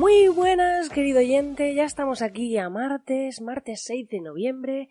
Muy buenas, querido oyente. Ya estamos aquí a martes, martes 6 de noviembre.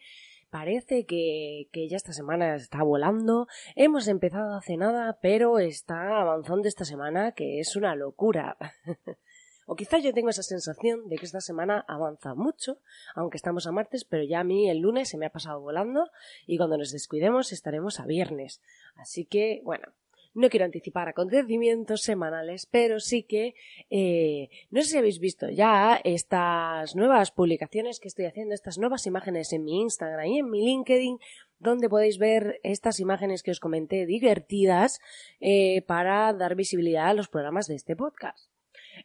Parece que, que, ya esta semana está volando. Hemos empezado hace nada, pero está avanzando esta semana, que es una locura. o quizás yo tengo esa sensación de que esta semana avanza mucho, aunque estamos a martes, pero ya a mí el lunes se me ha pasado volando y cuando nos descuidemos estaremos a viernes. Así que, bueno, no quiero anticipar acontecimientos semanales, pero sí que eh, no sé si habéis visto ya estas nuevas publicaciones que estoy haciendo, estas nuevas imágenes en mi Instagram y en mi LinkedIn, donde podéis ver estas imágenes que os comenté divertidas eh, para dar visibilidad a los programas de este podcast.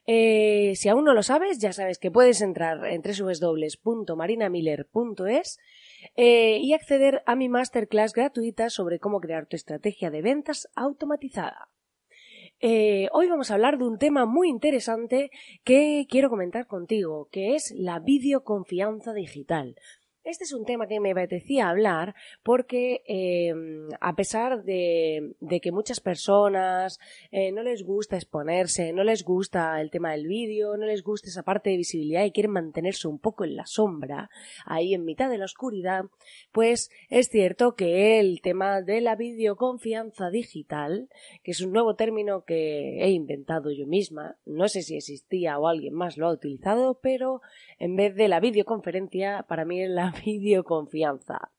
Eh, si aún no lo sabes, ya sabes que puedes entrar en www.marinamiller.es eh, y acceder a mi masterclass gratuita sobre cómo crear tu estrategia de ventas automatizada. Eh, hoy vamos a hablar de un tema muy interesante que quiero comentar contigo, que es la videoconfianza digital. Este es un tema que me apetecía hablar porque em, a pesar de, que muchas personas eh, no les gusta exponerse, no les gusta el tema del vídeo, no les gusta esa parte de visibilidad y quieren mantenerse un poco en la sombra, ahí en mitad de la oscuridad, pues es cierto que el tema de la videoconfianza digital, que es un nuevo término que he inventado yo misma, no sé si existía o alguien más lo ha utilizado, pero en vez de la videoconferencia, para mí es la videoconfianza.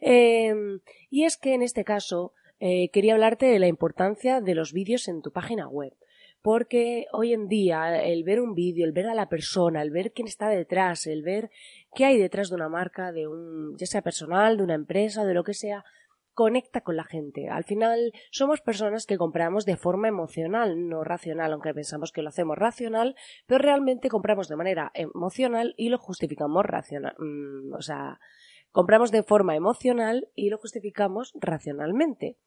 Em, y es que en este caso eh, quería hablarte de la importancia de los vídeos en tu página web. Porque hoy en día el ver un vídeo, el ver a la persona, el ver quién está detrás, el ver qué hay detrás de una marca, de un, ya sea personal, de una empresa, de lo que sea, conecta con la gente. Al final somos personas que compramos de forma emocional, no racional, aunque pensamos que lo hacemos racional, pero realmente compramos de manera emocional y lo justificamos racional. Mm, o sea, compramos de forma emocional y lo justificamos racionalmente.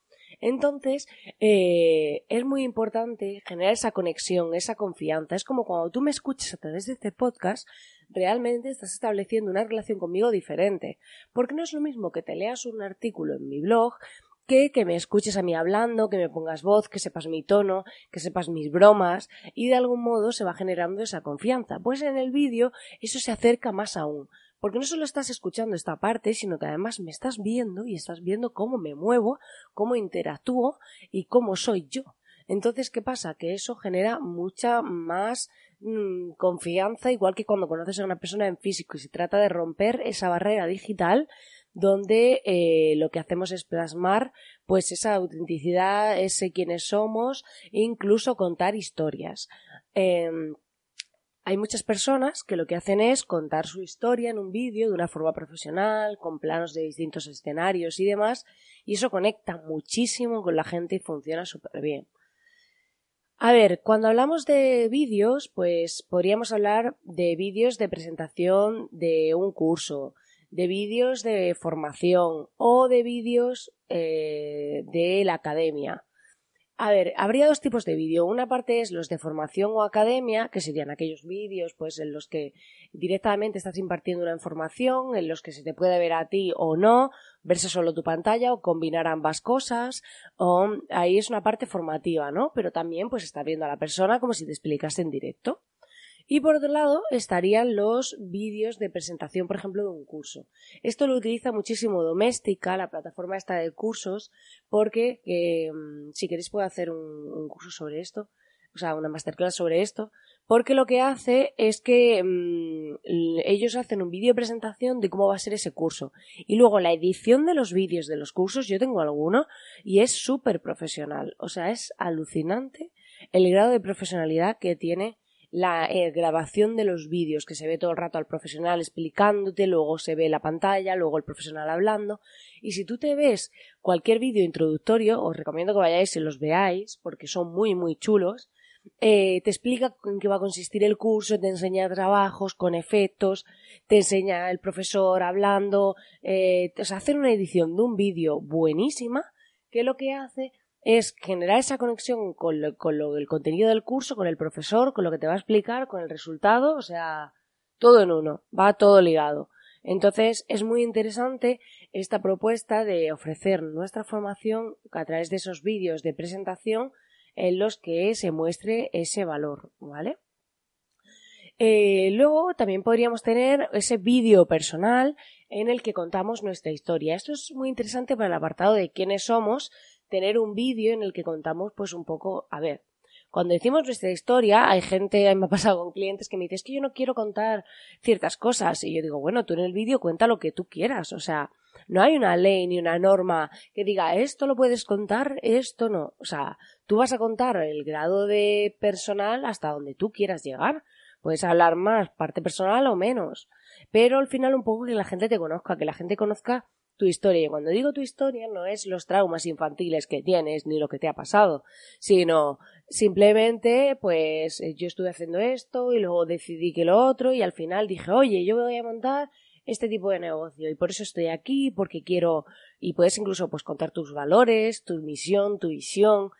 Entonces, eh, es muy importante generar esa conexión, esa confianza. Es como cuando tú me escuchas a través de este podcast, realmente estás estableciendo una relación conmigo diferente. Porque no es lo mismo que te leas un artículo en mi blog que que me escuches a mí hablando, que me pongas voz, que sepas mi tono, que sepas mis bromas y de algún modo se va generando esa confianza. Pues en el vídeo eso se acerca más aún, porque no solo estás escuchando esta parte, sino que además me estás viendo y estás viendo cómo me muevo, cómo interactúo y cómo soy yo. Entonces, ¿qué pasa? Que eso genera mucha más Mm, confianza, igual que cuando conoces a una persona en físico y se trata de romper esa barrera digital donde eh, lo que hacemos es plasmar pues esa autenticidad, ese quienes somos, incluso contar historias. Em, hay muchas personas que lo que hacen es contar su historia en un vídeo de una forma profesional, con planos de distintos escenarios y demás, y eso conecta muchísimo con la gente y funciona súper bien. A ver, cuando hablamos de vídeos, pues podríamos hablar de vídeos de presentación de un curso, de vídeos de formación o de vídeos eh, de la academia. A ver, habría dos tipos de vídeo. Una parte es los de formación o academia, que serían aquellos vídeos pues en los que directamente estás impartiendo una información, en los que se te puede ver a ti o no, verse solo tu pantalla o combinar ambas cosas, o ahí es una parte formativa, ¿no? Pero también pues está viendo a la persona como si te explicase en directo. Y por otro lado estarían los vídeos de presentación, por ejemplo, de un curso. Esto lo utiliza muchísimo Doméstica, la plataforma esta de cursos, porque mm, si queréis puedo hacer un, curso sobre esto, o sea, una masterclass sobre esto, porque lo que hace es que mm, ellos hacen un vídeo de presentación de cómo va a ser ese curso. Y luego la edición de los vídeos de los cursos, yo tengo alguno, y es súper profesional. O sea, es alucinante el grado de profesionalidad que tiene la eh, grabación de los vídeos, que se ve todo el rato al profesional explicándote, luego se ve la pantalla, luego el profesional hablando. Y si tú te ves cualquier vídeo introductorio, os recomiendo que vayáis y los veáis, porque son muy, muy chulos. eh, te explica en qué va a consistir el curso, te enseña trabajos con efectos, te enseña el profesor hablando, eh, o sea, hacer una edición de un vídeo buenísima que lo que hace es generar esa conexión con, lo, el contenido del curso, con el profesor, con lo que te va a explicar, con el resultado, o sea, todo en uno, va todo ligado. Entonces es muy interesante esta propuesta de ofrecer nuestra formación a través de esos vídeos de presentación en los que se muestre ese valor, ¿vale? Eh, luego también podríamos tener ese vídeo personal en el que contamos nuestra historia. Esto es muy interesante para el apartado de quiénes somos, tener un vídeo en el que contamos pues un poco, a ver, cuando decimos nuestra historia, hay gente, me ha pasado con clientes que me dicen, es que yo no quiero contar ciertas cosas. Y yo digo, bueno, tú en el vídeo cuenta lo que tú quieras. O sea, no hay una ley ni una norma que diga, esto lo puedes contar, esto no. O sea, tú vas a contar el grado de personal hasta donde tú quieras llegar. Puedes hablar más, parte personal o menos. Pero al final un poco que la gente te conozca, que la gente conozca tu historia. Y cuando digo tu historia no es los traumas infantiles que tienes ni lo que te ha pasado, sino simplemente pues eh, yo estuve haciendo esto y luego decidí que lo otro y al final dije, oye, yo voy a montar este tipo de negocio y por eso estoy aquí, porque quiero y puedes incluso pues contar tus valores, tu misión, tu visión,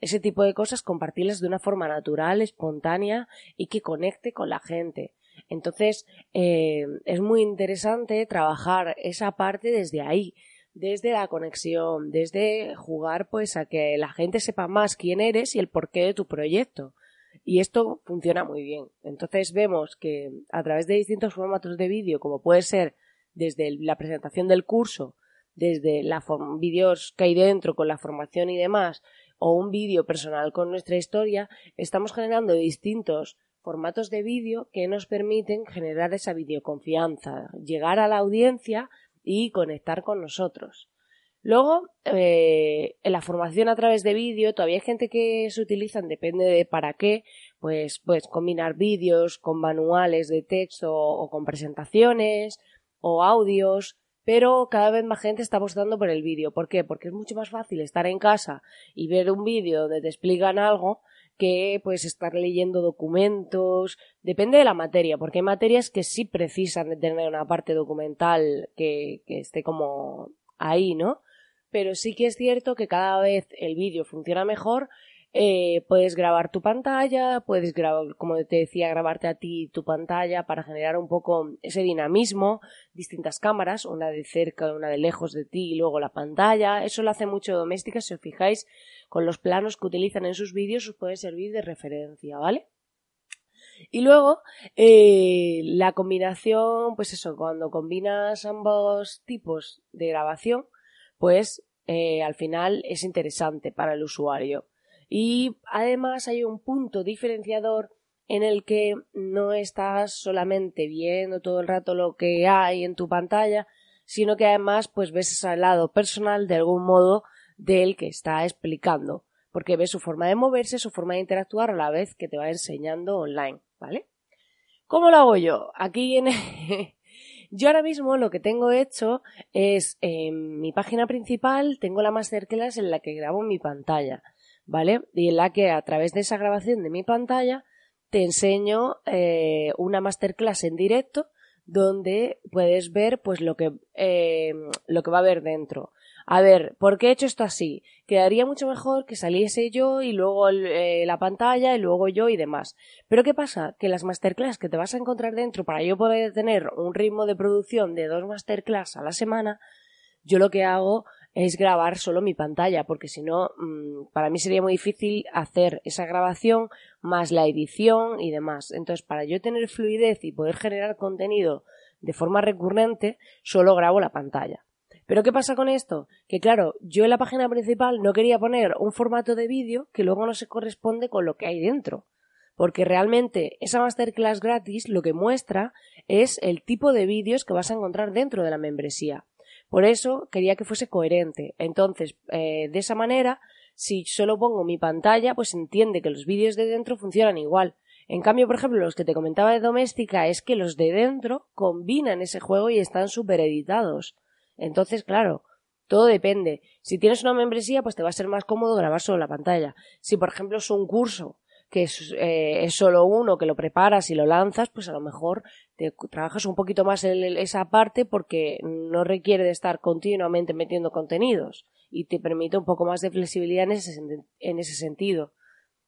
ese tipo de cosas compartirlas de una forma natural, espontánea y que conecte con la gente. Entonces, eh, es muy interesante trabajar esa parte desde ahí, desde la conexión, desde jugar pues a que la gente sepa más quién eres y el porqué de tu proyecto. Y esto funciona muy bien. Entonces vemos que a través de distintos formatos de vídeo, como puede ser desde la presentación del curso, desde los vídeos que hay dentro con la formación y demás, o un vídeo personal con nuestra historia, estamos generando distintos formatos de vídeo que nos permiten generar esa videoconfianza, llegar a la audiencia y conectar con nosotros. Luego, eh, en la formación a través de vídeo, todavía hay gente que se utilizan, depende de para qué, pues, pues combinar vídeos con manuales de texto o con presentaciones o audios, pero cada vez más gente está apostando por el vídeo. ¿Por qué? Porque es mucho más fácil estar en casa y ver un vídeo donde te explican algo que pues estar leyendo documentos, depende de la materia, porque hay materias que sí precisan de tener una parte documental que, que esté como ahí, ¿no? Pero sí que es cierto que cada vez el vídeo funciona mejor eh, puedes grabar tu pantalla, puedes grabar, como te decía, grabarte a ti tu pantalla para generar un poco ese dinamismo, distintas cámaras, una de cerca, una de lejos de ti y luego la pantalla. Eso lo hace mucho doméstica, si os fijáis, con los planos que utilizan en sus vídeos os puede servir de referencia, ¿vale? Y luego, eh, la combinación, pues eso, cuando combinas ambos tipos de grabación, pues eh, al final es interesante para el usuario. Y además hay un punto diferenciador en el que no estás solamente viendo todo el rato lo que hay en tu pantalla, sino que además pues ves al lado personal de algún modo del que está explicando, porque ves su forma de moverse, su forma de interactuar a la vez que te va enseñando online, ¿vale? ¿Cómo lo hago yo? Aquí viene Yo ahora mismo lo que tengo hecho es en mi página principal tengo la masterclass en la que grabo mi pantalla. ¿Vale? Y en la que a través de esa grabación de mi pantalla te enseño eh, una masterclass en directo donde puedes ver pues lo que, eh, lo que va a haber dentro. A ver, ¿por qué he hecho esto así? Quedaría mucho mejor que saliese yo y luego eh, la pantalla y luego yo y demás. Pero ¿qué pasa? Que las masterclass que te vas a encontrar dentro para yo poder tener un ritmo de producción de dos masterclass a la semana, yo lo que hago es grabar solo mi pantalla, porque si no, mm, para mí sería muy difícil hacer esa grabación más la edición y demás. Entonces, para yo tener fluidez y poder generar contenido de forma recurrente, solo grabo la pantalla. Pero ¿qué pasa con esto? Que claro, yo en la página principal no quería poner un formato de vídeo que luego no se corresponde con lo que hay dentro. Porque realmente esa masterclass gratis lo que muestra es el tipo de vídeos que vas a encontrar dentro de la membresía. Por eso quería que fuese coherente. Entonces, eh, de esa manera, si solo pongo mi pantalla, pues entiende que los vídeos de dentro funcionan igual. En cambio, por ejemplo, los que te comentaba de doméstica es que los de dentro combinan ese juego y están super editados. Entonces, claro, todo depende. Si tienes una membresía, pues te va a ser más cómodo grabar solo la pantalla. Si, por ejemplo, es un curso que es, eh, es, solo uno que lo preparas y lo lanzas, pues a lo mejor te trabajas un poquito más en esa parte porque no requiere de estar continuamente metiendo contenidos y te permite un poco más de flexibilidad en ese, en ese sentido.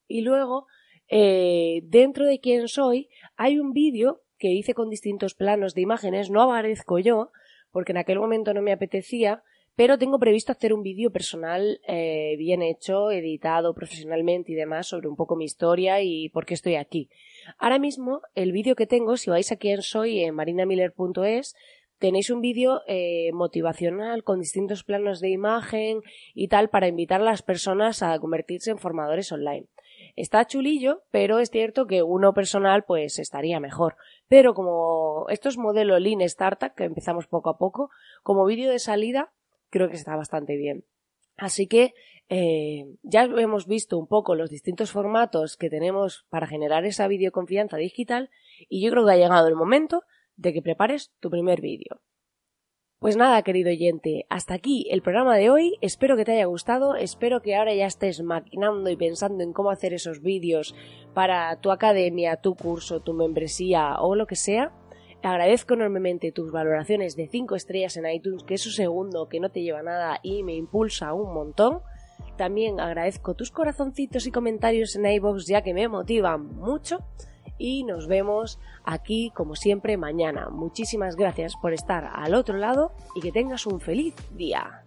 Y luego, eh, dentro de quién soy, hay un vídeo que hice con distintos planos de imágenes, no aparezco yo, porque en aquel momento no me apetecía, pero tengo previsto hacer un vídeo personal eh, bien hecho, editado profesionalmente y demás sobre un poco mi historia y por qué estoy aquí. Ahora mismo, el vídeo que tengo, si vais a quién soy en marinamiller.es, tenéis un vídeo eh, motivacional con distintos planos de imagen y tal para invitar a las personas a convertirse en formadores online. Está chulillo, pero es cierto que uno personal pues estaría mejor. Pero como esto es modelo Lean Startup, que empezamos poco a poco, como vídeo de salida creo que está bastante bien. Así que eh, ya hemos visto un poco los distintos formatos que tenemos para generar esa videoconfianza digital y yo creo que ha llegado el momento de que prepares tu primer vídeo. Pues nada, querido oyente, hasta aquí el programa de hoy. Espero que te haya gustado, espero que ahora ya estés maquinando y pensando en cómo hacer esos vídeos para tu academia, tu curso, tu membresía o lo que sea. Agradezco enormemente tus valoraciones de 5 estrellas en iTunes, que es un segundo que no te lleva nada y me impulsa un montón. También agradezco tus corazoncitos y comentarios en iBox ya que me motivan mucho. Y nos vemos aquí como siempre mañana. Muchísimas gracias por estar al otro lado y que tengas un feliz día.